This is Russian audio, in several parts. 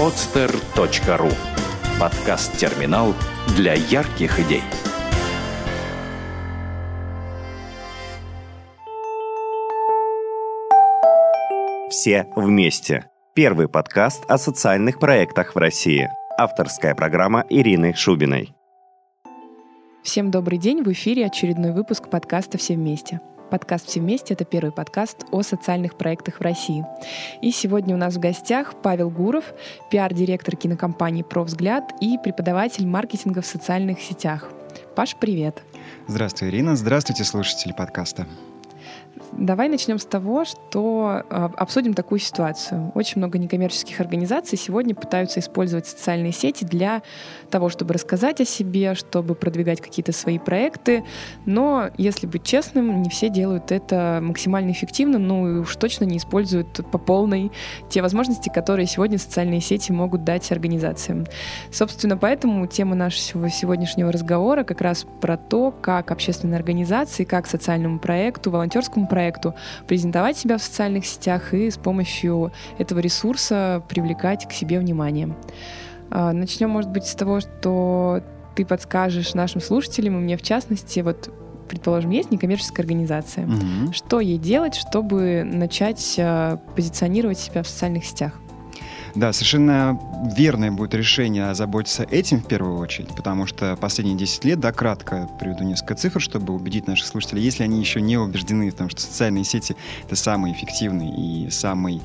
podster.ru Подкаст-терминал для ярких идей. Все вместе. Первый подкаст о социальных проектах в России. Авторская программа Ирины Шубиной. Всем добрый день, в эфире очередной выпуск подкаста «Все вместе». Подкаст «Все вместе» — это первый подкаст о социальных проектах в России. И сегодня у нас в гостях Павел Гуров, пиар-директор кинокомпании «Провзгляд» и преподаватель маркетинга в социальных сетях. Паш, привет! Здравствуй, Ирина. Здравствуйте, слушатели подкаста. Давай начнем с того, что э, обсудим такую ситуацию. Очень много некоммерческих организаций сегодня пытаются использовать социальные сети для того, чтобы рассказать о себе, чтобы продвигать какие-то свои проекты. Но, если быть честным, не все делают это максимально эффективно, ну и уж точно не используют по полной те возможности, которые сегодня социальные сети могут дать организациям. Собственно, поэтому тема нашего сегодняшнего разговора как раз про то, как общественные организации, как социальному проекту, волонтерскому проекту проекту, презентовать себя в социальных сетях и с помощью этого ресурса привлекать к себе внимание. А, начнем, может быть, с того, что ты подскажешь нашим слушателям, и мне в частности, вот предположим, есть некоммерческая организация. Угу. Что ей делать, чтобы начать а, позиционировать себя в социальных сетях? Да, совершенно верное будет решение озаботиться этим в первую очередь, потому что последние 10 лет, да, кратко приведу несколько цифр, чтобы убедить наших слушателей, если они еще не убеждены в том, что социальные сети — это самый эффективный и самый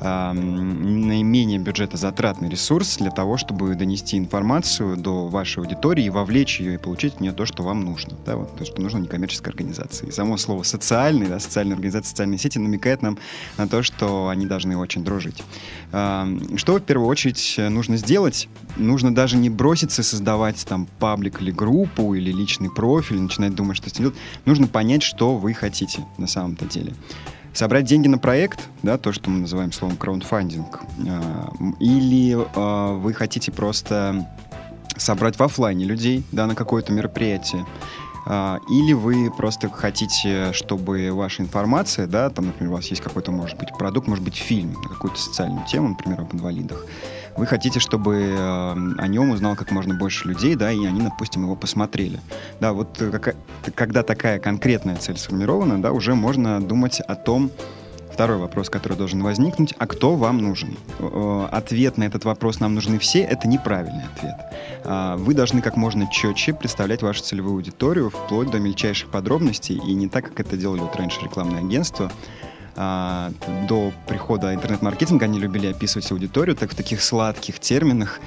э, наименее бюджетозатратный ресурс для того, чтобы донести информацию до вашей аудитории вовлечь ее и получить от нее то, что вам нужно. Да, вот то, что нужно некоммерческой организации. И само слово «социальный», да, социальная организация, социальные сети намекает нам на то, что они должны очень дружить. Э, что в первую очередь нужно сделать? Нужно даже не броситься создавать там паблик или группу, или личный профиль, начинать думать, что с этим делать. Нужно понять, что вы хотите на самом-то деле собрать деньги на проект, да, то, что мы называем словом краундфандинг, а, или а, вы хотите просто собрать в офлайне людей, да, на какое-то мероприятие, а, или вы просто хотите, чтобы ваша информация, да, там, например, у вас есть какой-то, может быть, продукт, может быть, фильм на какую-то социальную тему, например, об инвалидах, вы хотите, чтобы э, о нем узнал как можно больше людей, да, и они, допустим, его посмотрели. Да, вот э, когда такая конкретная цель сформирована, да, уже можно думать о том, Второй вопрос, который должен возникнуть, а кто вам нужен? Ответ на этот вопрос «нам нужны все» — это неправильный ответ. А, вы должны как можно четче представлять вашу целевую аудиторию вплоть до мельчайших подробностей, и не так, как это делали вот раньше рекламные агентства, а, до прихода интернет-маркетинга они любили описывать аудиторию так в таких сладких терминах,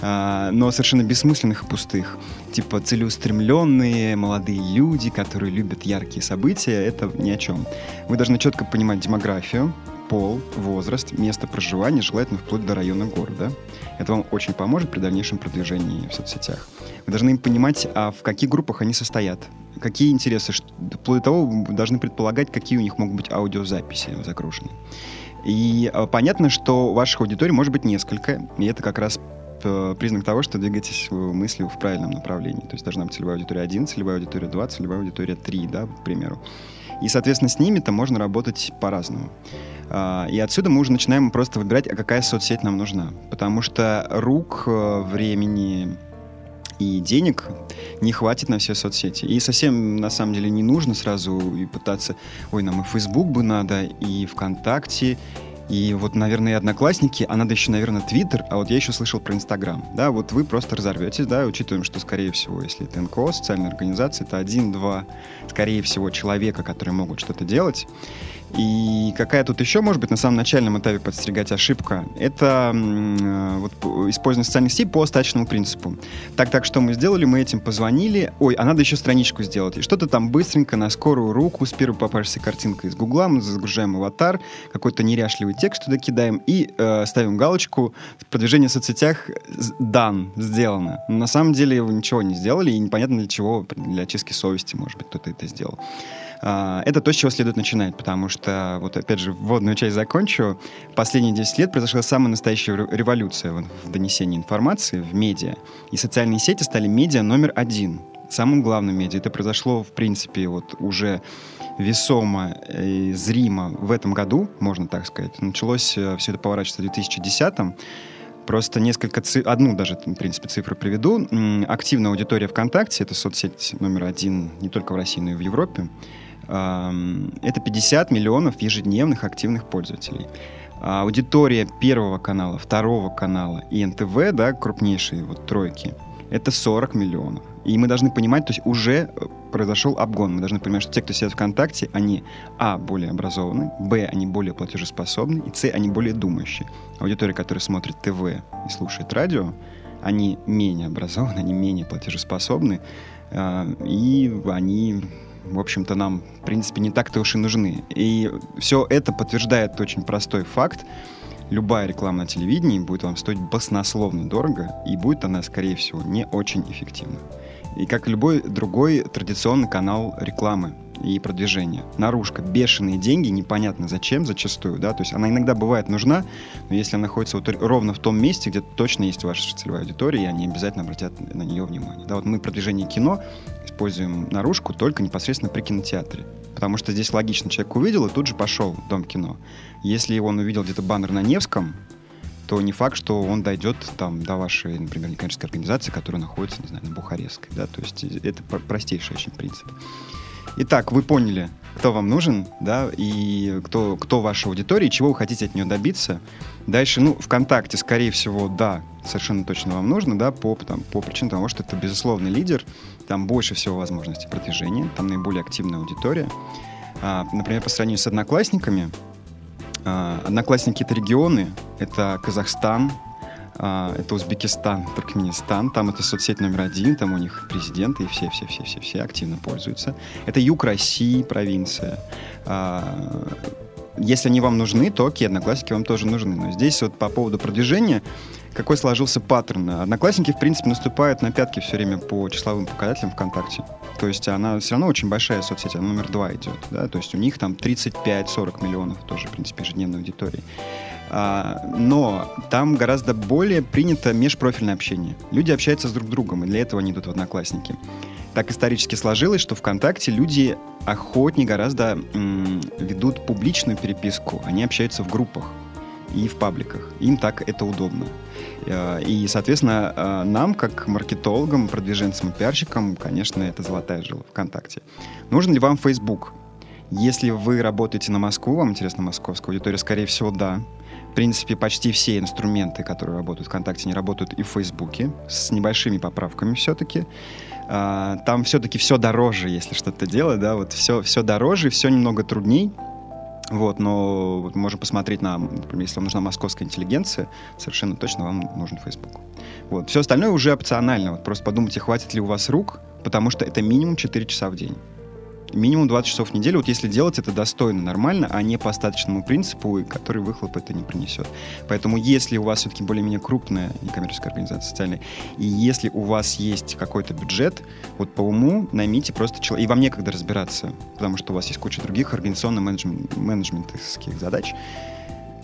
а, но совершенно бессмысленных и пустых. Типа целеустремленные молодые люди, которые любят яркие события, это ни о чем. Вы должны четко понимать демографию, пол, возраст, место проживания, желательно вплоть до района города. Это вам очень поможет при дальнейшем продвижении в соцсетях. Вы должны понимать, а в каких группах они состоят, какие интересы, вплоть до того, вы должны предполагать, какие у них могут быть аудиозаписи загружены. И а, понятно, что ваших аудиторий может быть несколько, и это как раз э, признак того, что двигаетесь мыслью в правильном направлении. То есть должна быть целевая аудитория 1, целевая аудитория 2, целевая аудитория 3, да, к примеру. И, соответственно, с ними-то можно работать по-разному. А, и отсюда мы уже начинаем просто выбирать, а какая соцсеть нам нужна. Потому что рук, э, времени, и денег не хватит на все соцсети. И совсем, на самом деле, не нужно сразу и пытаться, ой, нам и Facebook бы надо, и ВКонтакте, и вот, наверное, и Одноклассники, а надо еще, наверное, Твиттер, а вот я еще слышал про Инстаграм. Да, вот вы просто разорветесь, да, учитываем, что, скорее всего, если это НКО, социальная организация, это один-два, скорее всего, человека, которые могут что-то делать. И какая тут еще, может быть, на самом начальном этапе подстерегать ошибка, это э, вот, использование социальных сетей по остаточному принципу. Так, так, что мы сделали? Мы этим позвонили. Ой, а надо еще страничку сделать. И что-то там быстренько, на скорую руку, с первой попавшейся картинкой из Гугла, мы загружаем аватар, какой-то неряшливый текст туда кидаем и э, ставим галочку «Продвижение в соцсетях дан, сделано». Но на самом деле ничего не сделали, и непонятно для чего, для очистки совести, может быть, кто-то это сделал. А, это то, с чего следует начинать, потому что, вот опять же, вводную часть закончу. Последние 10 лет произошла самая настоящая революция в донесении информации в медиа. И социальные сети стали медиа номер один. Самым главным медиа. Это произошло, в принципе, вот уже весомо и зримо в этом году, можно так сказать. Началось э, все это поворачиваться в 2010 -м Просто несколько цифр, одну даже, в принципе, цифру приведу. Активная аудитория ВКонтакте, это соцсеть номер один не только в России, но и в Европе, это 50 миллионов ежедневных активных пользователей. А аудитория первого канала, второго канала и НТВ, да, крупнейшие вот тройки, это 40 миллионов. И мы должны понимать, то есть уже э, произошел обгон. Мы должны понимать, что те, кто сидят ВКонтакте, они, а, более образованы, б, они более платежеспособны, и, с, они более думающие. Аудитория, которая смотрит ТВ и слушает радио, они менее образованы, они менее платежеспособны, э, и они в общем-то, нам, в принципе, не так-то уж и нужны. И все это подтверждает очень простой факт. Любая реклама на телевидении будет вам стоить баснословно дорого, и будет она, скорее всего, не очень эффективна. И как любой другой традиционный канал рекламы и продвижения. Наружка, бешеные деньги, непонятно зачем зачастую, да, то есть она иногда бывает нужна, но если она находится вот ровно в том месте, где точно есть ваша целевая аудитория, и они обязательно обратят на нее внимание. Да, вот мы продвижение кино используем наружку только непосредственно при кинотеатре. Потому что здесь логично, человек увидел и тут же пошел в Дом кино. Если он увидел где-то баннер на Невском, то не факт, что он дойдет там до вашей, например, некоммерческой организации, которая находится, не знаю, на Бухарестской. Да? То есть это простейший очень принцип. Итак, вы поняли, кто вам нужен, да, и кто, кто ваша аудитория, чего вы хотите от нее добиться. Дальше, ну, ВКонтакте, скорее всего, да, совершенно точно вам нужно, да, по, там, по причине того, что это безусловный лидер, там больше всего возможностей продвижения, там наиболее активная аудитория. А, например, по сравнению с одноклассниками, а, одноклассники — это регионы, это Казахстан, это Узбекистан, Туркменистан, там это соцсеть номер один, там у них президенты и все-все-все-все-все активно пользуются. Это юг России, провинция. А, если они вам нужны, то окей, одноклассники вам тоже нужны. Но здесь вот по поводу продвижения, какой сложился паттерн? Одноклассники, в принципе, наступают на пятки все время по числовым показателям ВКонтакте. То есть она все равно очень большая соцсеть, она номер два идет. Да? То есть у них там 35-40 миллионов тоже, в принципе, ежедневной аудитории. А, но там гораздо более принято межпрофильное общение. Люди общаются с друг другом, и для этого они идут в одноклассники. Так исторически сложилось, что ВКонтакте люди охотнее гораздо ведут публичную переписку. Они общаются в группах и в пабликах. Им так это удобно. А, и, соответственно, а, нам, как маркетологам, продвиженцам и пиарщикам, конечно, это золотая жила ВКонтакте. Нужен ли вам Facebook? Если вы работаете на Москву, вам интересна московская аудитория, скорее всего, да принципе, почти все инструменты, которые работают в ВКонтакте, не работают и в Фейсбуке, с небольшими поправками все-таки. А, там все-таки все дороже, если что-то делать, да, вот все, все дороже, все немного трудней. Вот, но можем посмотреть на, например, если вам нужна московская интеллигенция, совершенно точно вам нужен Facebook. Вот. Все остальное уже опционально. Вот просто подумайте, хватит ли у вас рук, потому что это минимум 4 часа в день минимум 20 часов в неделю, вот если делать это достойно, нормально, а не по остаточному принципу, который выхлоп это не принесет. Поэтому если у вас все-таки более-менее крупная некоммерческая организация социальная, и если у вас есть какой-то бюджет, вот по уму наймите просто человека, и вам некогда разбираться, потому что у вас есть куча других организационно-менеджментских задач,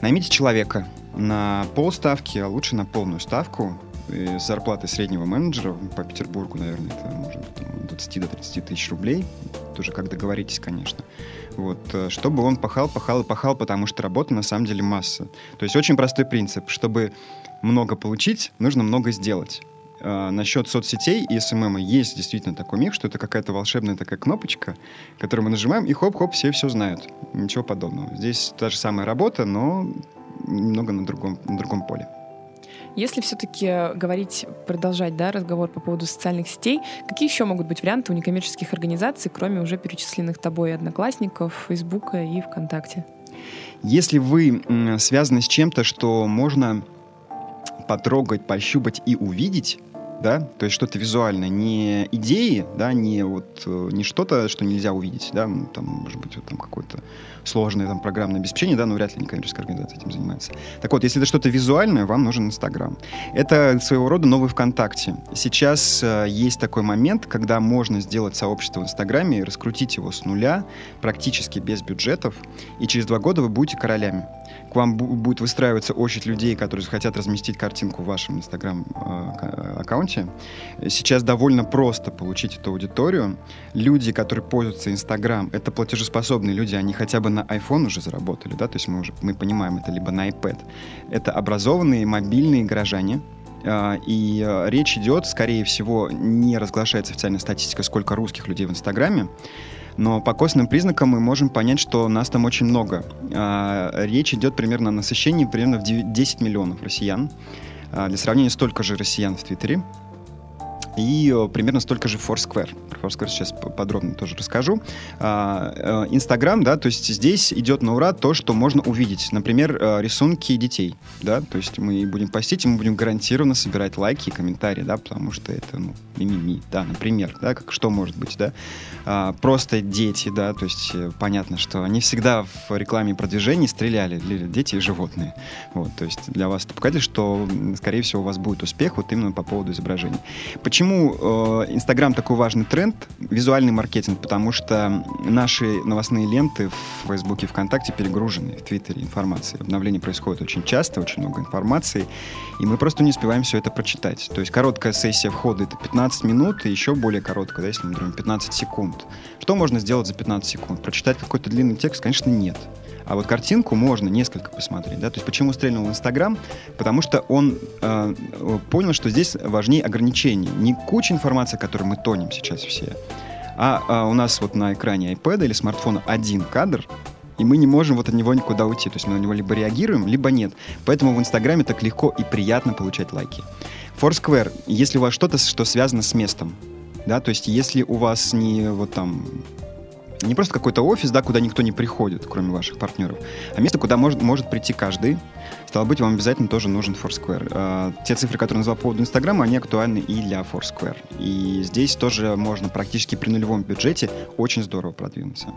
наймите человека на полставки, а лучше на полную ставку, с зарплатой среднего менеджера по Петербургу, наверное, это от 20 до 30 тысяч рублей тоже как договоритесь, конечно. Вот, э, чтобы он пахал, пахал и пахал, потому что работа на самом деле масса. То есть очень простой принцип. Чтобы много получить, нужно много сделать. А, насчет соцсетей и SMM есть действительно такой миф, что это какая-то волшебная такая кнопочка, которую мы нажимаем, и хоп-хоп, все все знают. Ничего подобного. Здесь та же самая работа, но немного на другом, на другом поле. Если все-таки говорить, продолжать да, разговор по поводу социальных сетей, какие еще могут быть варианты у некоммерческих организаций, кроме уже перечисленных тобой одноклассников, Фейсбука и ВКонтакте? Если вы связаны с чем-то, что можно потрогать, пощупать и увидеть, да, то есть что-то визуальное, не идеи, да, не вот э, не что-то, что нельзя увидеть, да, ну, там может быть вот там какое-то сложное там программное обеспечение, да, но вряд ли некоммерческая организация этим занимается. Так вот, если это что-то визуальное, вам нужен Инстаграм. Это своего рода новый ВКонтакте. Сейчас э, есть такой момент, когда можно сделать сообщество в Инстаграме и раскрутить его с нуля, практически без бюджетов, и через два года вы будете королями к вам будет выстраиваться очередь людей, которые хотят разместить картинку в вашем Инстаграм-аккаунте, аккаунте. Сейчас довольно просто получить эту аудиторию. Люди, которые пользуются Инстаграм, это платежеспособные люди, они хотя бы на iPhone уже заработали, да, то есть мы уже мы понимаем это либо на iPad. Это образованные мобильные горожане, а, и а, речь идет, скорее всего, не разглашается официальная статистика, сколько русских людей в Инстаграме, но по косвенным признакам мы можем понять, что нас там очень много. А, речь идет примерно о насыщении примерно в 10 миллионов россиян. Для сравнения, столько же россиян в Твиттере и э, примерно столько же Foursquare. Про Foursquare сейчас подробно тоже расскажу. А, э, Инстаграм, да, то есть здесь идет на ура то, что можно увидеть. Например, э, рисунки детей, да, то есть мы будем постить, и мы будем гарантированно собирать лайки и комментарии, да, потому что это, ну, мимими, да, например, да, как что может быть, да. А, просто дети, да, то есть понятно, что они всегда в рекламе и продвижении стреляли, дети и животные. Вот, то есть для вас это показатель, что, скорее всего, у вас будет успех вот именно по поводу изображений. Почему Почему э, Инстаграм такой важный тренд? Визуальный маркетинг, потому что наши новостные ленты в Фейсбуке и ВКонтакте перегружены, в Твиттере информацией. Обновление происходит очень часто, очень много информации, и мы просто не успеваем все это прочитать. То есть короткая сессия входа — это 15 минут, и еще более короткая, да, если мы говорим 15 секунд. Что можно сделать за 15 секунд? Прочитать какой-то длинный текст? Конечно, нет. А вот картинку можно несколько посмотреть. Да? То есть почему стрельнул Инстаграм? Потому что он э, понял, что здесь важнее ограничения. Не куча информации, которой мы тонем сейчас все, а, а у нас вот на экране iPad или смартфона один кадр, и мы не можем вот от него никуда уйти. То есть мы на него либо реагируем, либо нет. Поэтому в Инстаграме так легко и приятно получать лайки. Foursquare, если у вас что-то, что связано с местом, да, то есть если у вас не вот там не просто какой-то офис, да, куда никто не приходит, кроме ваших партнеров, а место, куда может, может прийти каждый. Стало быть, вам обязательно тоже нужен Foursquare. А, те цифры, которые назвал по поводу Инстаграма, они актуальны и для Foursquare. И здесь тоже можно практически при нулевом бюджете очень здорово продвинуться.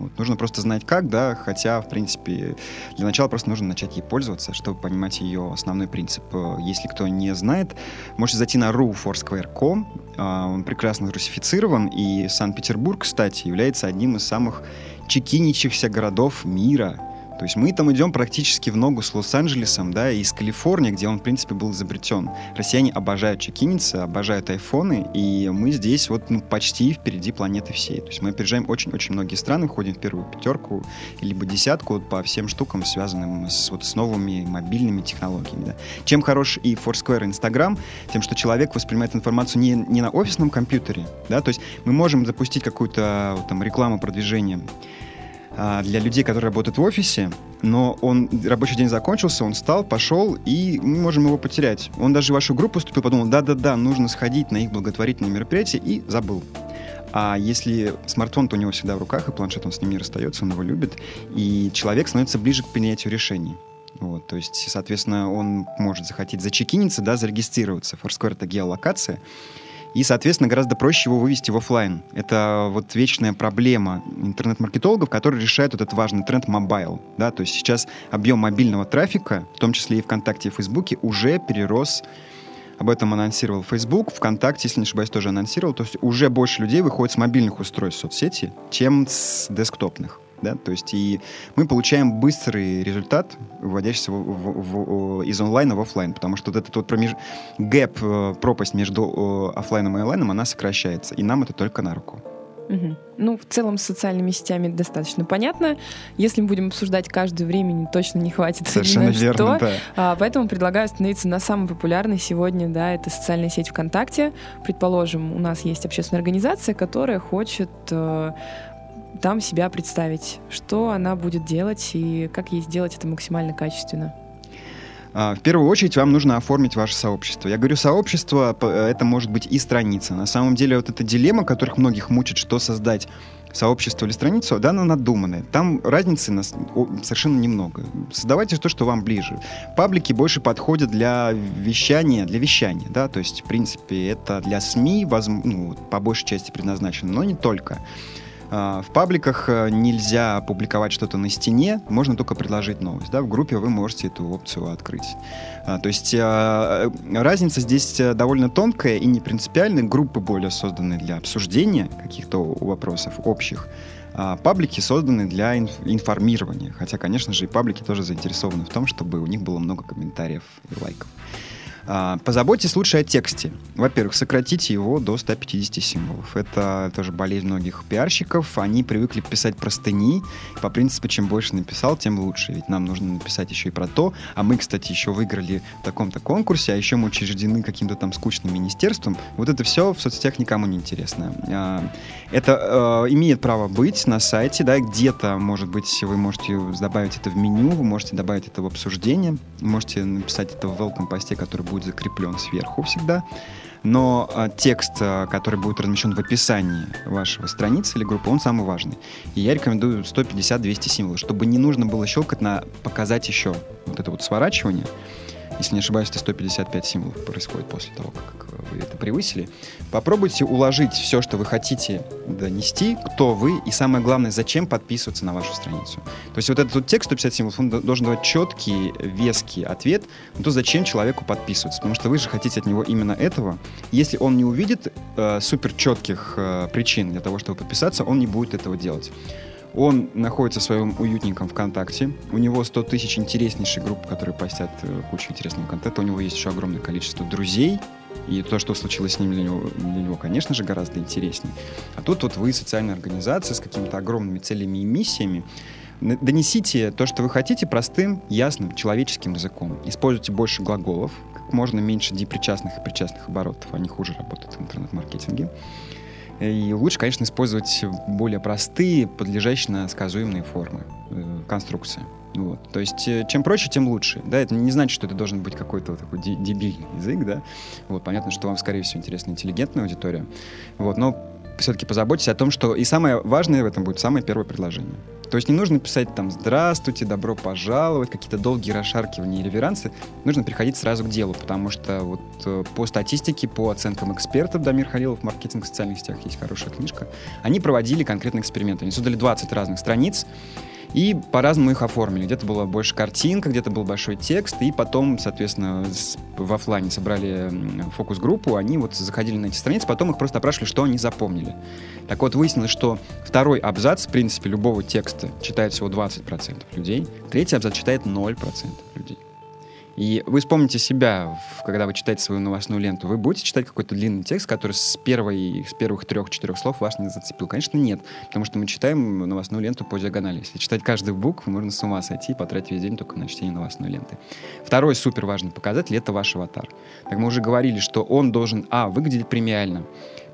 Вот. Нужно просто знать как, да, хотя, в принципе, для начала просто нужно начать ей пользоваться, чтобы понимать ее основной принцип. Если кто не знает, можете зайти на ru.foursquare.com, а, он прекрасно русифицирован, и Санкт-Петербург, кстати, является одним из самых чекиничихся городов мира. То есть мы там идем практически в ногу с Лос-Анджелесом, да, и с Калифорнией, где он, в принципе, был изобретен. Россияне обожают чекиниться, обожают айфоны, и мы здесь вот ну, почти впереди планеты всей. То есть мы опережаем очень-очень многие страны, входим в первую пятерку, либо десятку вот, по всем штукам, связанным с, вот, с новыми мобильными технологиями. Да. Чем хорош и Foursquare, и Instagram? Тем, что человек воспринимает информацию не, не на офисном компьютере, да, то есть мы можем запустить какую-то там рекламу, продвижение а, для людей, которые работают в офисе, но он рабочий день закончился, он встал, пошел, и мы можем его потерять. Он даже в вашу группу вступил, подумал, да-да-да, нужно сходить на их благотворительное мероприятие, и забыл. А если смартфон-то у него всегда в руках, и планшет он с ним не расстается, он его любит, и человек становится ближе к принятию решений. Вот, то есть, соответственно, он может захотеть зачекиниться, да, зарегистрироваться. Foursquare — это геолокация, и, соответственно, гораздо проще его вывести в офлайн. Это вот вечная проблема интернет-маркетологов, которые решают вот этот важный тренд mobile. Да? То есть сейчас объем мобильного трафика, в том числе и ВКонтакте и Фейсбуке, уже перерос об этом анонсировал Facebook, ВКонтакте, если не ошибаюсь, тоже анонсировал. То есть уже больше людей выходит с мобильных устройств соцсети, чем с десктопных да, то есть и мы получаем быстрый результат, выводящийся в, в, в, из онлайна в офлайн, потому что вот этот вот промеж... гэп, э, пропасть между офлайном и онлайном, она сокращается, и нам это только на руку. Угу. Ну, в целом с социальными сетями достаточно понятно. Если мы будем обсуждать каждое времени, точно не хватит. Совершенно верно, что. да. А, поэтому предлагаю остановиться на самой популярной сегодня, да, это социальная сеть ВКонтакте. Предположим, у нас есть общественная организация, которая хочет э, там себя представить, что она будет делать и как ей сделать это максимально качественно. А, в первую очередь вам нужно оформить ваше сообщество. Я говорю сообщество, это может быть и страница. На самом деле вот эта дилемма, которых многих мучит, что создать сообщество или страницу, да, она надуманная. Там разницы нас совершенно немного. Создавайте то, что вам ближе. Паблики больше подходят для вещания, для вещания, да, то есть, в принципе, это для СМИ, воз... ну, по большей части предназначено, но не только. А, в пабликах э, нельзя публиковать что-то на стене, можно только предложить новость. Да? В группе вы можете эту опцию открыть. А, то есть а, разница здесь э, довольно тонкая и не принципиальная. Группы более созданы для обсуждения каких-то вопросов общих. А паблики созданы для информирования. Хотя, конечно же, и паблики тоже заинтересованы в том, чтобы у них было много комментариев и лайков. А, позаботьтесь лучше о тексте. Во-первых, сократите его до 150 символов. Это тоже болезнь многих пиарщиков. Они привыкли писать простыни. По принципу, чем больше написал, тем лучше. Ведь нам нужно написать еще и про то. А мы, кстати, еще выиграли в таком-то конкурсе, а еще мы учреждены каким-то там скучным министерством. Вот это все в соцсетях никому не интересно. А, это э, имеет право быть на сайте, да, где-то, может быть, вы можете добавить это в меню, вы можете добавить это в обсуждение, можете написать это в welcome посте, который будет будет закреплен сверху всегда. Но а, текст, а, который будет размещен в описании вашего страницы или группы, он самый важный. И я рекомендую 150-200 символов, чтобы не нужно было щелкать на показать еще вот это вот сворачивание. Если не ошибаюсь, это 155 символов происходит после того, как вы это превысили. Попробуйте уложить все, что вы хотите донести, кто вы, и самое главное, зачем подписываться на вашу страницу. То есть вот этот вот текст 150 символов, он должен давать четкий, веский ответ на то, зачем человеку подписываться. Потому что вы же хотите от него именно этого. Если он не увидит э, супер четких э, причин для того, чтобы подписаться, он не будет этого делать. Он находится в своем уютненьком ВКонтакте. У него 100 тысяч интереснейших групп, которые постят э, кучу интересного контента. У него есть еще огромное количество друзей, и то, что случилось с ним для него, для него, конечно же, гораздо интереснее. А тут вот вы социальная организация с какими-то огромными целями и миссиями. Донесите то, что вы хотите, простым, ясным, человеческим языком. Используйте больше глаголов, как можно меньше депричастных и причастных оборотов. Они хуже работают в интернет-маркетинге. И лучше, конечно, использовать более простые, подлежащие на сказуемые формы э, конструкции. Вот. То есть, э, чем проще, тем лучше. Да, это не значит, что это должен быть какой-то вот такой дебильный язык, да. Вот, понятно, что вам, скорее всего, интересна интеллигентная аудитория. Вот, но все-таки позаботьтесь о том, что... И самое важное в этом будет самое первое предложение. То есть не нужно писать там «Здравствуйте», «Добро пожаловать», какие-то долгие расшаркивания и реверансы. Нужно приходить сразу к делу, потому что вот э, по статистике, по оценкам экспертов, Дамир Халилов, «Маркетинг в социальных сетях», есть хорошая книжка, они проводили конкретные эксперименты. Они создали 20 разных страниц, и по-разному их оформили. Где-то была больше картинка, где-то был большой текст, и потом, соответственно, в офлайне собрали фокус-группу, они вот заходили на эти страницы, потом их просто опрашивали, что они запомнили. Так вот, выяснилось, что второй абзац, в принципе, любого текста читает всего 20% людей, третий абзац читает 0% людей. И вы вспомните себя, когда вы читаете свою новостную ленту. Вы будете читать какой-то длинный текст, который с, первой, с первых трех-четырех слов вас не зацепил? Конечно, нет. Потому что мы читаем новостную ленту по диагонали. Если читать каждую букву, можно с ума сойти и потратить весь день только на чтение новостной ленты. Второй супер важный показатель — это ваш аватар. Так мы уже говорили, что он должен, а, выглядеть премиально,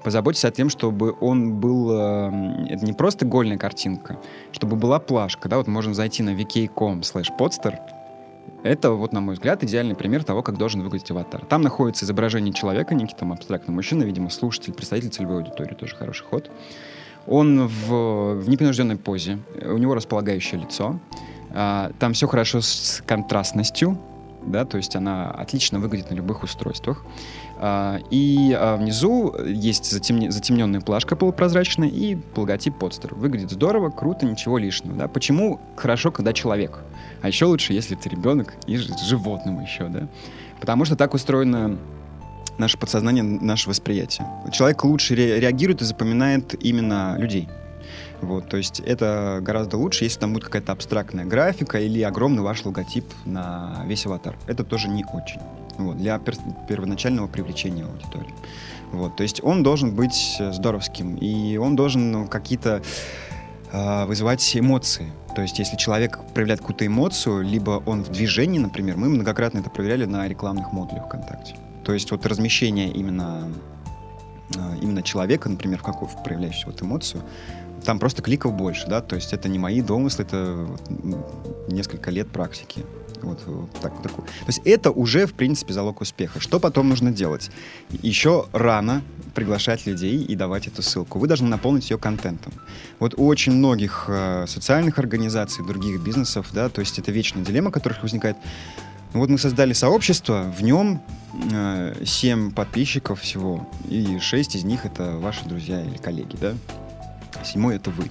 позаботьтесь о том, чтобы он был... Э, это не просто гольная картинка, чтобы была плашка. Да? Вот можно зайти на vk.com slash podster, это, вот, на мой взгляд, идеальный пример того, как должен выглядеть аватар. Там находится изображение человека, некий там абстрактный мужчина, видимо, слушатель, представитель целевой аудитории, тоже хороший ход. Он в, в непринужденной позе, у него располагающее лицо. А, там все хорошо с контрастностью, да, то есть она отлично выглядит на любых устройствах. А, и а, внизу есть затемне, затемненная плашка полупрозрачная и логотип подстер. Выглядит здорово, круто, ничего лишнего. Да? Почему хорошо, когда человек? А еще лучше, если ты ребенок и животным еще, да? Потому что так устроено наше подсознание, наше восприятие. Человек лучше ре реагирует и запоминает именно людей. Вот, то есть это гораздо лучше, если там будет какая-то абстрактная графика или огромный ваш логотип на весь аватар. Это тоже не очень. Вот, для пер первоначального привлечения аудитории. Вот, то есть он должен быть здоровским, и он должен ну, какие-то э, вызывать эмоции. То есть, если человек проявляет какую-то эмоцию, либо он в движении, например, мы многократно это проверяли на рекламных модулях ВКонтакте. То есть, вот размещение именно, э, именно человека, например, в какую проявляющую вот эмоцию, там просто кликов больше, да, то есть это не мои домыслы, это несколько лет практики. Вот, вот так, вот такой. То есть это уже, в принципе, залог успеха. Что потом нужно делать? Еще рано приглашать людей и давать эту ссылку. Вы должны наполнить ее контентом. Вот у очень многих э, социальных организаций, других бизнесов, да, то есть это вечная дилемма, которых возникает. Вот мы создали сообщество, в нем э, 7 подписчиков всего, и 6 из них это ваши друзья или коллеги, да? Седьмой это вы.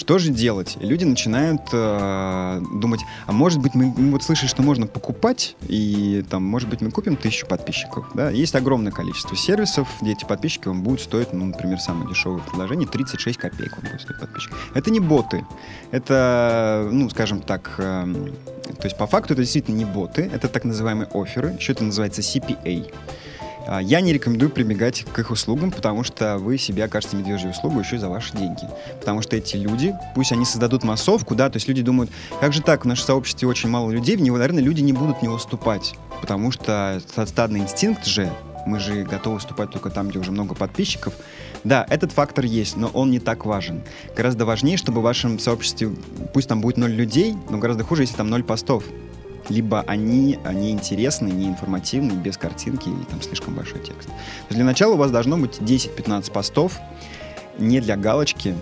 Что же делать? Люди начинают э, думать, а может быть мы, мы вот слышали, что можно покупать, и там, может быть, мы купим тысячу подписчиков. Да? Есть огромное количество сервисов, где эти подписчики вам будут стоить, ну, например, самое дешевое предложение, 36 копеек вам будет стоить подписчик. Это не боты. Это, ну, скажем так, э, То есть по факту это действительно не боты, это так называемые оферы, еще это называется CPA. А, я не рекомендую прибегать к их услугам, потому что вы себе окажете медвежью услугу еще и за ваши деньги. Потому что эти люди, пусть они создадут массовку, да, то есть люди думают, как же так, в нашем сообществе очень мало людей, в него, наверное, люди не будут в него вступать, потому что стадный инстинкт же, мы же готовы вступать только там, где уже много подписчиков. Да, этот фактор есть, но он не так важен. Гораздо важнее, чтобы в вашем сообществе, пусть там будет ноль людей, но гораздо хуже, если там ноль постов либо они неинтересны, неинформативны, без картинки и там слишком большой текст. для начала у вас должно быть 10-15 постов, не для галочки,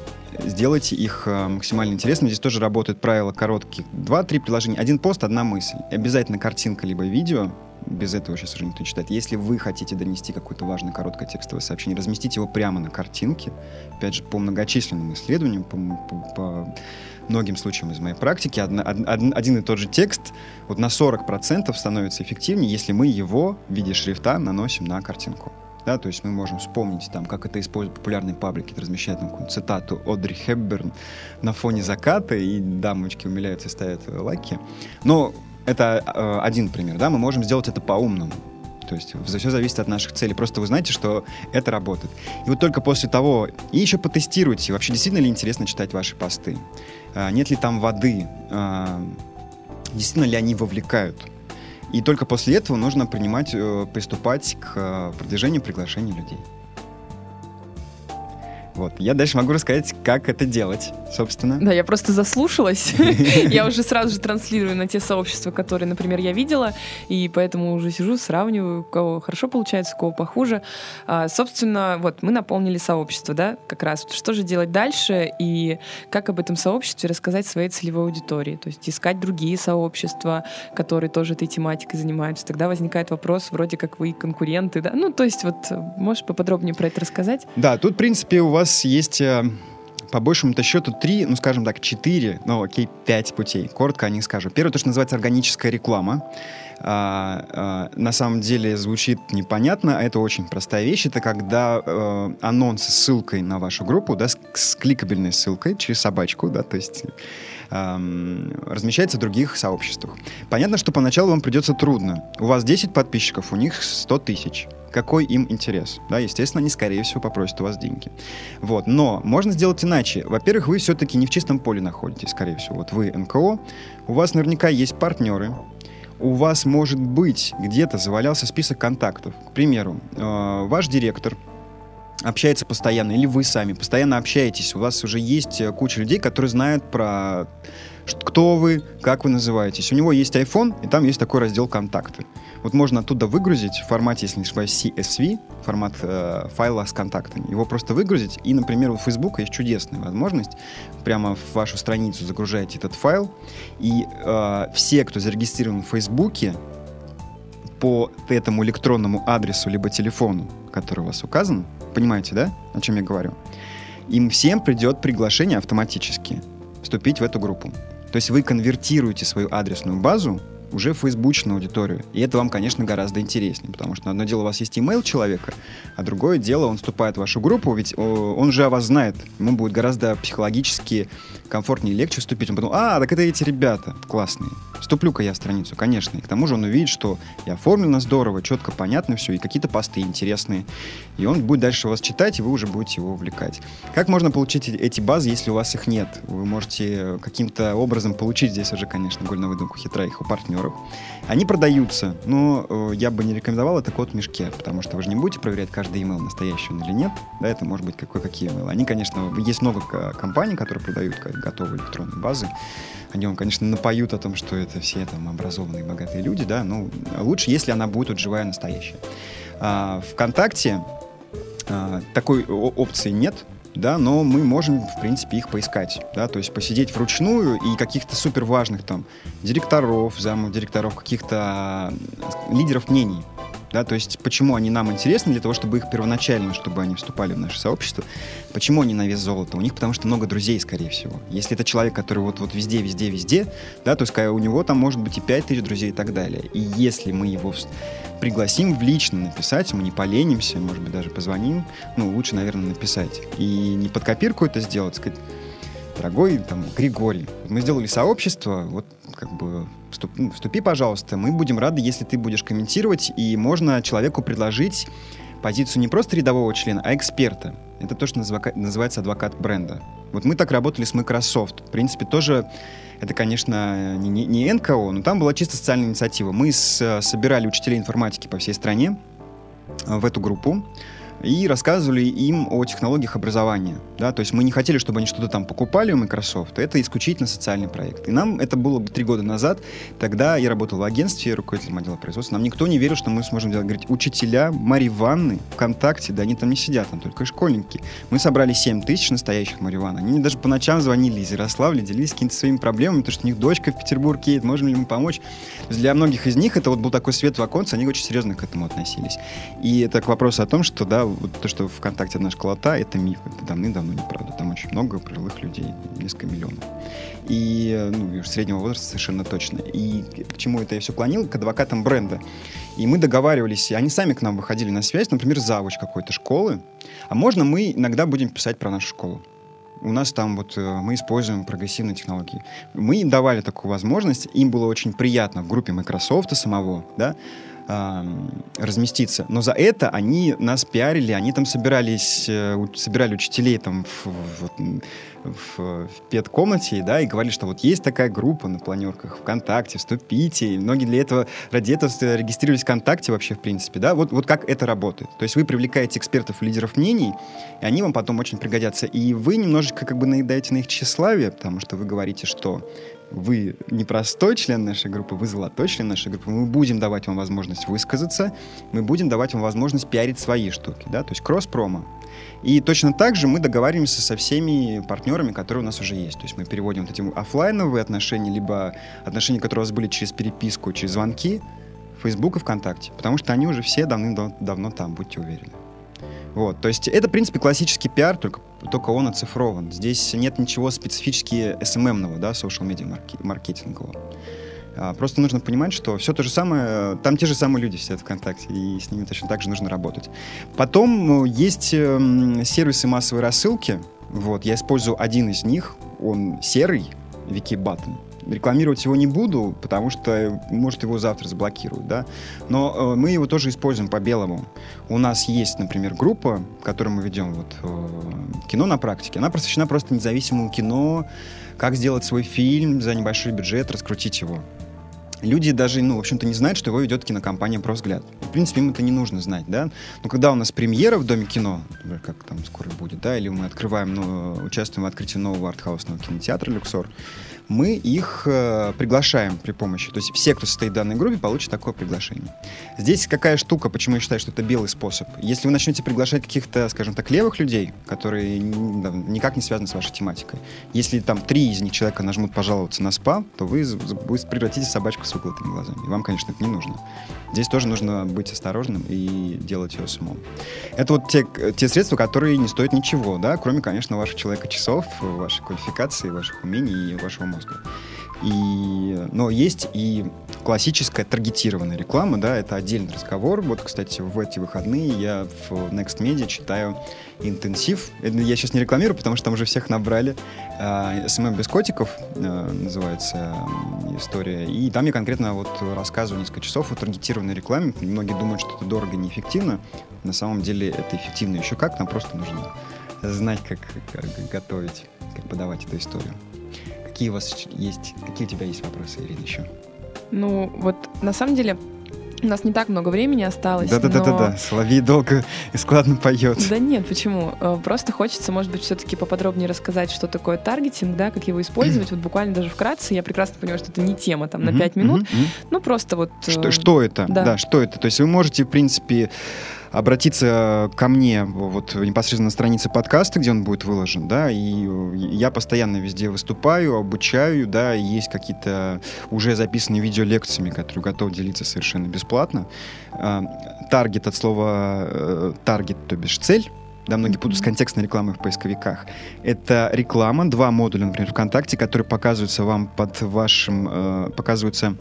сделайте их э, максимально интересными. Здесь тоже работают правила коротких. Два-три предложения. Один пост, одна мысль. Обязательно картинка либо видео. Без этого сейчас уже никто не читает. Если вы хотите донести какое-то важное короткое текстовое сообщение, разместите его прямо на картинке. Опять же, по многочисленным исследованиям, по, по, по многим случаям из моей практики, одна, од, один и тот же текст вот на 40% становится эффективнее, если мы его в виде шрифта наносим на картинку. Да, то есть мы можем вспомнить, там, как это используют популярные паблики, размещают там, цитату Одри Хепберн на фоне заката, и дамочки умиляются и ставят лайки. Но это э, один пример, да, мы можем сделать это по-умному. То есть все зависит от наших целей. Просто вы знаете, что это работает. И вот только после того, и еще потестируйте, вообще действительно ли интересно читать ваши посты. А, нет ли там воды, а, действительно ли они вовлекают. И только после этого нужно принимать, э, приступать к э, продвижению приглашений людей. Вот. Я дальше могу рассказать, как это делать, собственно. Да, я просто заслушалась. Я уже сразу же транслирую на те сообщества, которые, например, я видела, и поэтому уже сижу, сравниваю, у кого хорошо получается, у кого похуже. А, собственно, вот мы наполнили сообщество, да, как раз. Что же делать дальше и как об этом сообществе рассказать своей целевой аудитории? То есть искать другие сообщества, которые тоже этой тематикой занимаются. Тогда возникает вопрос, вроде как вы конкуренты, да? Ну, то есть вот можешь поподробнее про это рассказать? Да, тут, в принципе, у вас вас есть э, по большему-то счету три, ну, скажем так, четыре, ну, окей, пять путей. Коротко о них скажу. Первое, то, что называется органическая реклама. А, а, на самом деле звучит непонятно, а это очень простая вещь. Это когда а, анонс с ссылкой на вашу группу, да, с, с кликабельной ссылкой через собачку, да, то есть размещается в других сообществах. Понятно, что поначалу вам придется трудно. У вас 10 подписчиков, у них 100 тысяч какой им интерес. Да, естественно, они, скорее всего, попросят у вас деньги. Вот. Но можно сделать иначе. Во-первых, вы все-таки не в чистом поле находитесь, скорее всего. Вот вы НКО, у вас наверняка есть партнеры, у вас, может быть, где-то завалялся список контактов. К примеру, э, ваш директор общается постоянно, или вы сами постоянно общаетесь, у вас уже есть э, куча людей, которые знают про кто вы, как вы называетесь. У него есть iPhone, и там есть такой раздел «Контакты». Вот можно оттуда выгрузить в формате, если не ошибаюсь, CSV, формат э, файла с контактами. Его просто выгрузить, и, например, у Facebook есть чудесная возможность. Прямо в вашу страницу загружаете этот файл, и э, все, кто зарегистрирован в Facebook, по этому электронному адресу либо телефону, который у вас указан, понимаете, да, о чем я говорю, им всем придет приглашение автоматически вступить в эту группу. То есть вы конвертируете свою адресную базу уже фейсбучную аудиторию. И это вам, конечно, гораздо интереснее, потому что одно дело у вас есть имейл человека, а другое дело он вступает в вашу группу, ведь он же о вас знает. Ему будет гораздо психологически комфортнее и легче вступить. Он подумал, а, так это эти ребята классные. Вступлю-ка я в страницу, конечно. И к тому же он увидит, что и оформлено здорово, четко, понятно все, и какие-то посты интересные. И он будет дальше вас читать, и вы уже будете его увлекать. Как можно получить эти базы, если у вас их нет? Вы можете каким-то образом получить здесь уже, конечно, голь на выдумку хитра их у партнеров. Они продаются, но э, я бы не рекомендовал это код в мешке, потому что вы же не будете проверять каждый email, настоящий он или нет. Да, это может быть какой какие email. Они, конечно, есть много компаний, которые продают готовые электронные базы. Они вам, конечно, напоют о том, что это все там образованные, богатые люди, да, но лучше, если она будет вот живая, настоящая. А, ВКонтакте а, такой опции нет, да, но мы можем, в принципе, их поискать, да, то есть посидеть вручную и каких-то супер важных там директоров, замов директоров, каких-то а, лидеров мнений, да, то есть почему они нам интересны, для того, чтобы их первоначально, чтобы они вступали в наше сообщество, почему они на вес золота? У них потому что много друзей, скорее всего. Если это человек, который вот, вот везде, везде, везде, да, то есть у него там может быть и 5 тысяч друзей и так далее. И если мы его пригласим в лично написать, мы не поленимся, может быть, даже позвоним, ну, лучше, наверное, написать. И не под копирку это сделать, сказать, дорогой там Григорий, мы сделали сообщество, вот как бы вступ, ну, вступи, пожалуйста. Мы будем рады, если ты будешь комментировать, и можно человеку предложить позицию не просто рядового члена, а эксперта. Это то, что называется адвокат бренда. Вот мы так работали с Microsoft. В принципе, тоже это, конечно, не, не НКО, но там была чисто социальная инициатива. Мы с, собирали учителей информатики по всей стране в эту группу и рассказывали им о технологиях образования. Да? То есть мы не хотели, чтобы они что-то там покупали у Microsoft. Это исключительно социальный проект. И нам это было три года назад. Тогда я работал в агентстве, руководителем отдела производства. Нам никто не верил, что мы сможем делать. Говорить, учителя Марии Ванны ВКонтакте, да они там не сидят, там только школьники. Мы собрали 7 тысяч настоящих Марии Ванны. Они даже по ночам звонили из Ярославля, делились какими-то своими проблемами, потому что у них дочка в Петербурге едет, можем ли мы помочь. для многих из них это вот был такой свет в оконце, они очень серьезно к этому относились. И это к вопросу о том, что, да, вот то, что ВКонтакте одна школота, это миф, это давным-давно неправда. Там очень много пожилых людей, несколько миллионов. И ну, среднего возраста совершенно точно. И к чему это я все клонил? К адвокатам бренда. И мы договаривались, и они сами к нам выходили на связь, например, завуч какой-то школы. А можно мы иногда будем писать про нашу школу? у нас там вот э, мы используем прогрессивные технологии. Мы им давали такую возможность, им было очень приятно в группе Microsoft самого, да, разместиться. Но за это они нас пиарили, они там собирались, э, собирали учителей там в, в, в, в педкомнате, да, и говорили, что вот есть такая группа на планерках ВКонтакте, вступите. И многие для этого, ради этого регистрировались ВКонтакте вообще, в принципе, да. Вот, вот как это работает. То есть вы привлекаете экспертов и лидеров мнений, и они вам потом очень пригодятся. И вы немножечко как бы наедаете на их тщеславие, потому что вы говорите, что вы не простой член нашей группы, вы золотой член нашей группы, мы будем давать вам возможность высказаться, мы будем давать вам возможность пиарить свои штуки, да, то есть кросс-промо. И точно так же мы договариваемся со всеми партнерами, которые у нас уже есть. То есть мы переводим вот эти офлайновые отношения, либо отношения, которые у вас были через переписку, через звонки, Facebook и ВКонтакте, потому что они уже все давным-давно там, будьте уверены. Вот, то есть это, в принципе, классический пиар, только, только он оцифрован. Здесь нет ничего специфически SMM-ного, да, social media маркетингового. А, просто нужно понимать, что все то же самое, там те же самые люди сидят ВКонтакте, и с ними точно так же нужно работать. Потом ну, есть э, сервисы массовой рассылки. Вот, я использую один из них, он серый, Wikibutton рекламировать его не буду, потому что, может, его завтра заблокируют, да. Но э, мы его тоже используем по-белому. У нас есть, например, группа, которую мы ведем, вот, э, кино на практике. Она посвящена просто независимому кино, как сделать свой фильм за небольшой бюджет, раскрутить его. Люди даже, ну, в общем-то, не знают, что его ведет кинокомпания «Просвзгляд». В принципе, им это не нужно знать, да. Но когда у нас премьера в Доме кино, как там скоро будет, да, или мы открываем, ну, участвуем в открытии нового артхаусного кинотеатра «Люксор», мы их э, приглашаем при помощи. То есть все, кто состоит в данной группе, получат такое приглашение. Здесь какая штука, почему я считаю, что это белый способ. Если вы начнете приглашать каких-то, скажем так, левых людей, которые никак не связаны с вашей тематикой, если там три из них человека нажмут пожаловаться на спа, то вы, вы превратите собачку с выплатыми глазами. И вам, конечно, это не нужно. Здесь тоже нужно быть осторожным и делать ее с умом. Это вот те, те средства, которые не стоят ничего, да, кроме, конечно, ваших человека часов, вашей квалификации, ваших умений и вашего мозга. И, но есть и классическая таргетированная реклама, да, это отдельный разговор. Вот, кстати, в эти выходные я в Next Media читаю интенсив. Это я сейчас не рекламирую, потому что там уже всех набрали. SMM без котиков э, называется история. И там я конкретно вот рассказываю несколько часов о таргетированной рекламе. Многие думают, что это дорого и неэффективно. На самом деле это эффективно еще как, нам просто нужно знать, как, как готовить, как подавать эту историю. Какие у вас есть, какие у тебя есть вопросы, Ирина, еще? Ну, вот на самом деле у нас не так много времени осталось. Да-да-да-да, но... Соловей долго и складно поет. Да нет, почему? Э, просто хочется, может быть, все-таки поподробнее рассказать, что такое таргетинг, да, как его использовать. вот буквально даже вкратце. Я прекрасно понимаю, что это не тема там на 5 минут. Ну, просто вот... Что, э, что это? Да. да, что это? То есть вы можете, в принципе, обратиться ко мне вот непосредственно на странице подкаста, где он будет выложен, да, и я постоянно везде выступаю, обучаю, да, и есть какие-то уже записанные видео лекциями, которые готов делиться совершенно бесплатно. А, таргет от слова таргет, то бишь цель, да, многие путают с контекстной рекламой в поисковиках. Это реклама, два модуля, например, ВКонтакте, которые показываются вам под вашим, э, показываются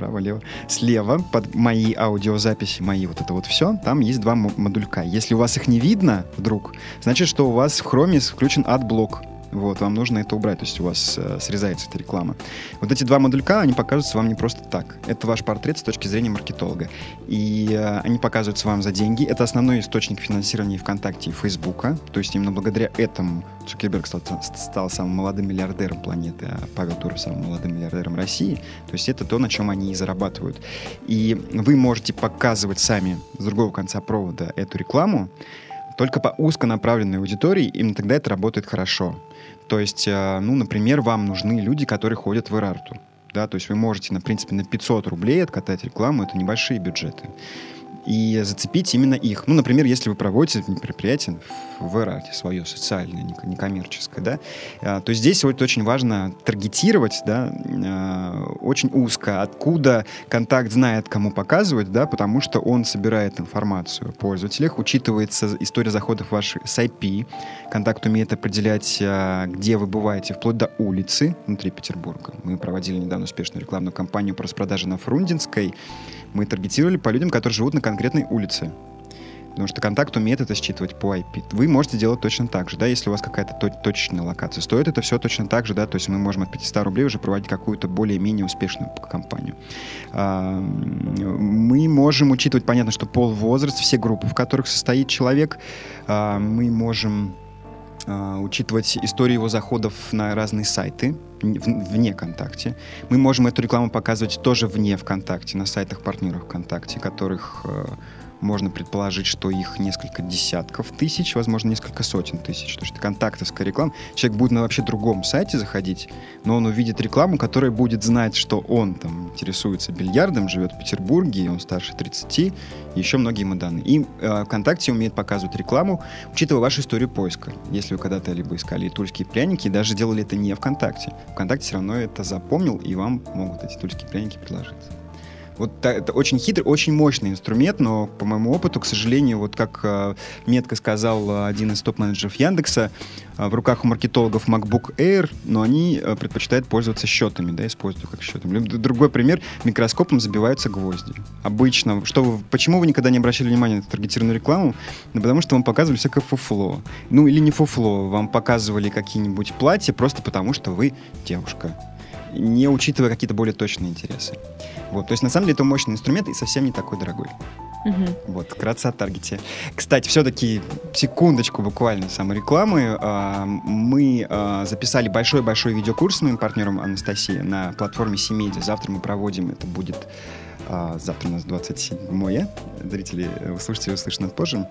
право-лево. Слева под мои аудиозаписи, мои вот это вот все, там есть два модулька. Если у вас их не видно вдруг, значит, что у вас в хроме включен адблок. Вот, вам нужно это убрать, то есть у вас э, срезается эта реклама. Вот эти два модулька, они показываются вам не просто так. Это ваш портрет с точки зрения маркетолога. И э, они показываются вам за деньги. Это основной источник финансирования ВКонтакте и Фейсбука. То есть именно благодаря этому Цукерберг стал, стал самым молодым миллиардером планеты, а Павел Туров самым молодым миллиардером России. То есть это то, на чем они и зарабатывают. И вы можете показывать сами с другого конца провода эту рекламу, только по узконаправленной аудитории, именно тогда это работает хорошо. То есть, э, ну, например, вам нужны люди, которые ходят в Ирарту. Да, то есть вы можете, на принципе, на 500 рублей откатать рекламу, это небольшие бюджеты и зацепить именно их. Ну, например, если вы проводите мероприятие в Эрате свое социальное, некоммерческое, да, а, то здесь вот очень важно таргетировать, да, а, очень узко, откуда контакт знает, кому показывать, да, потому что он собирает информацию о пользователях, учитывается история заходов вашей с IP, контакт умеет определять, а, где вы бываете, вплоть до улицы внутри Петербурга. Мы проводили недавно успешную рекламную кампанию по распродаже на Фрунзенской, мы таргетировали по людям, которые живут на конкретной улице. Потому что контакт умеет это считывать по IP. Вы можете делать точно так же, да, если у вас какая-то точечная локация. Стоит это все точно так же, да, то есть мы можем от 500 рублей уже проводить какую-то более-менее успешную кампанию. А, мы можем учитывать, понятно, что пол, возраст, все группы, в которых состоит человек. А, мы можем а, учитывать историю его заходов на разные сайты вне ВКонтакте. Мы можем эту рекламу показывать тоже вне ВКонтакте, на сайтах партнеров ВКонтакте, которых э, можно предположить, что их несколько десятков тысяч, возможно, несколько сотен тысяч. То есть это контактовская реклама. Человек будет на вообще другом сайте заходить, но он увидит рекламу, которая будет знать, что он там интересуется бильярдом, живет в Петербурге, он старше 30, и еще многие ему данные. И э, ВКонтакте умеет показывать рекламу, учитывая вашу историю поиска. Если вы когда-то либо искали тульские пряники, даже делали это не ВКонтакте. ВКонтакте все равно это запомнил, и вам могут эти тульские пряники предложить. Вот это очень хитрый, очень мощный инструмент, но по моему опыту, к сожалению, вот как э, метко сказал э, один из топ-менеджеров Яндекса, э, в руках у маркетологов MacBook Air, но они предпочитают пользоваться счетами, да, используют как счетами. Другой пример, микроскопом забиваются гвозди. Обычно, что вы, почему вы никогда не обращали внимания на таргетированную рекламу? Ну, потому что вам показывали всякое фуфло. Ну, или не фуфло, вам показывали какие-нибудь платья просто потому, что вы девушка не учитывая какие-то более точные интересы. Вот, то есть, на самом деле, это мощный инструмент и совсем не такой дорогой. Угу. Вот, вкратце о таргете. Кстати, все-таки секундочку буквально саморекламы. А, мы а, записали большой-большой видеокурс с моим партнером Анастасией на платформе Семедиа. Завтра мы проводим, это будет а, завтра у нас 27 Зрители, э, слушатели услышат позже.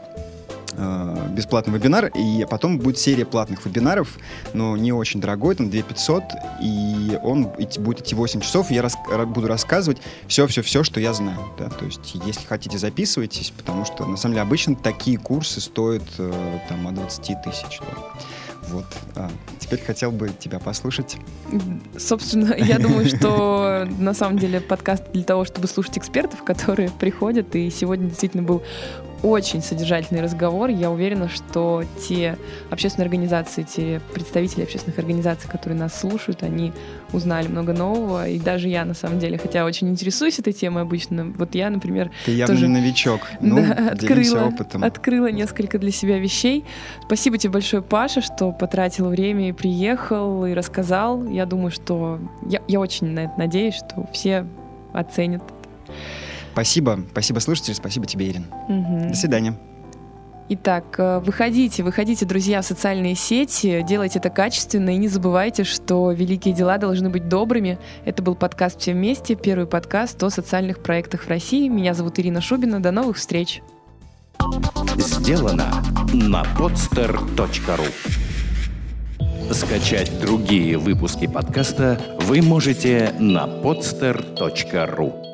Э, бесплатный вебинар, и потом будет серия платных вебинаров, но не очень дорогой, там 2500, и он будет идти 8 часов, и я рас, буду рассказывать все-все-все, что я знаю. Да? То есть, если хотите, записывайтесь, потому что, на самом деле, обычно такие курсы стоят э, там от 20 тысяч. Да? Вот. А, теперь хотел бы тебя послушать. Собственно, я думаю, что на самом деле подкаст для того, чтобы слушать экспертов, которые приходят. И сегодня действительно был очень содержательный разговор. Я уверена, что те общественные организации, те представители общественных организаций, которые нас слушают, они узнали много нового. И даже я, на самом деле, хотя очень интересуюсь этой темой обычно, вот я, например... Ты явно тоже, новичок. Ну, да, открыла, опытом. открыла несколько для себя вещей. Спасибо тебе большое, Паша, что потратил время и приехал, и рассказал. Я думаю, что... Я, я очень на это надеюсь, что все оценят Спасибо. Спасибо, слушатели. Спасибо тебе, Ирин. Угу. До свидания. Итак, э, выходите, выходите, друзья, в социальные сети, делайте это качественно и не забывайте, что великие дела должны быть добрыми. Это был подкаст «Все вместе», первый подкаст о социальных проектах в России. Меня зовут Ирина Шубина. До новых встреч. Сделано на podster.ru Скачать другие выпуски подкаста вы можете на podster.ru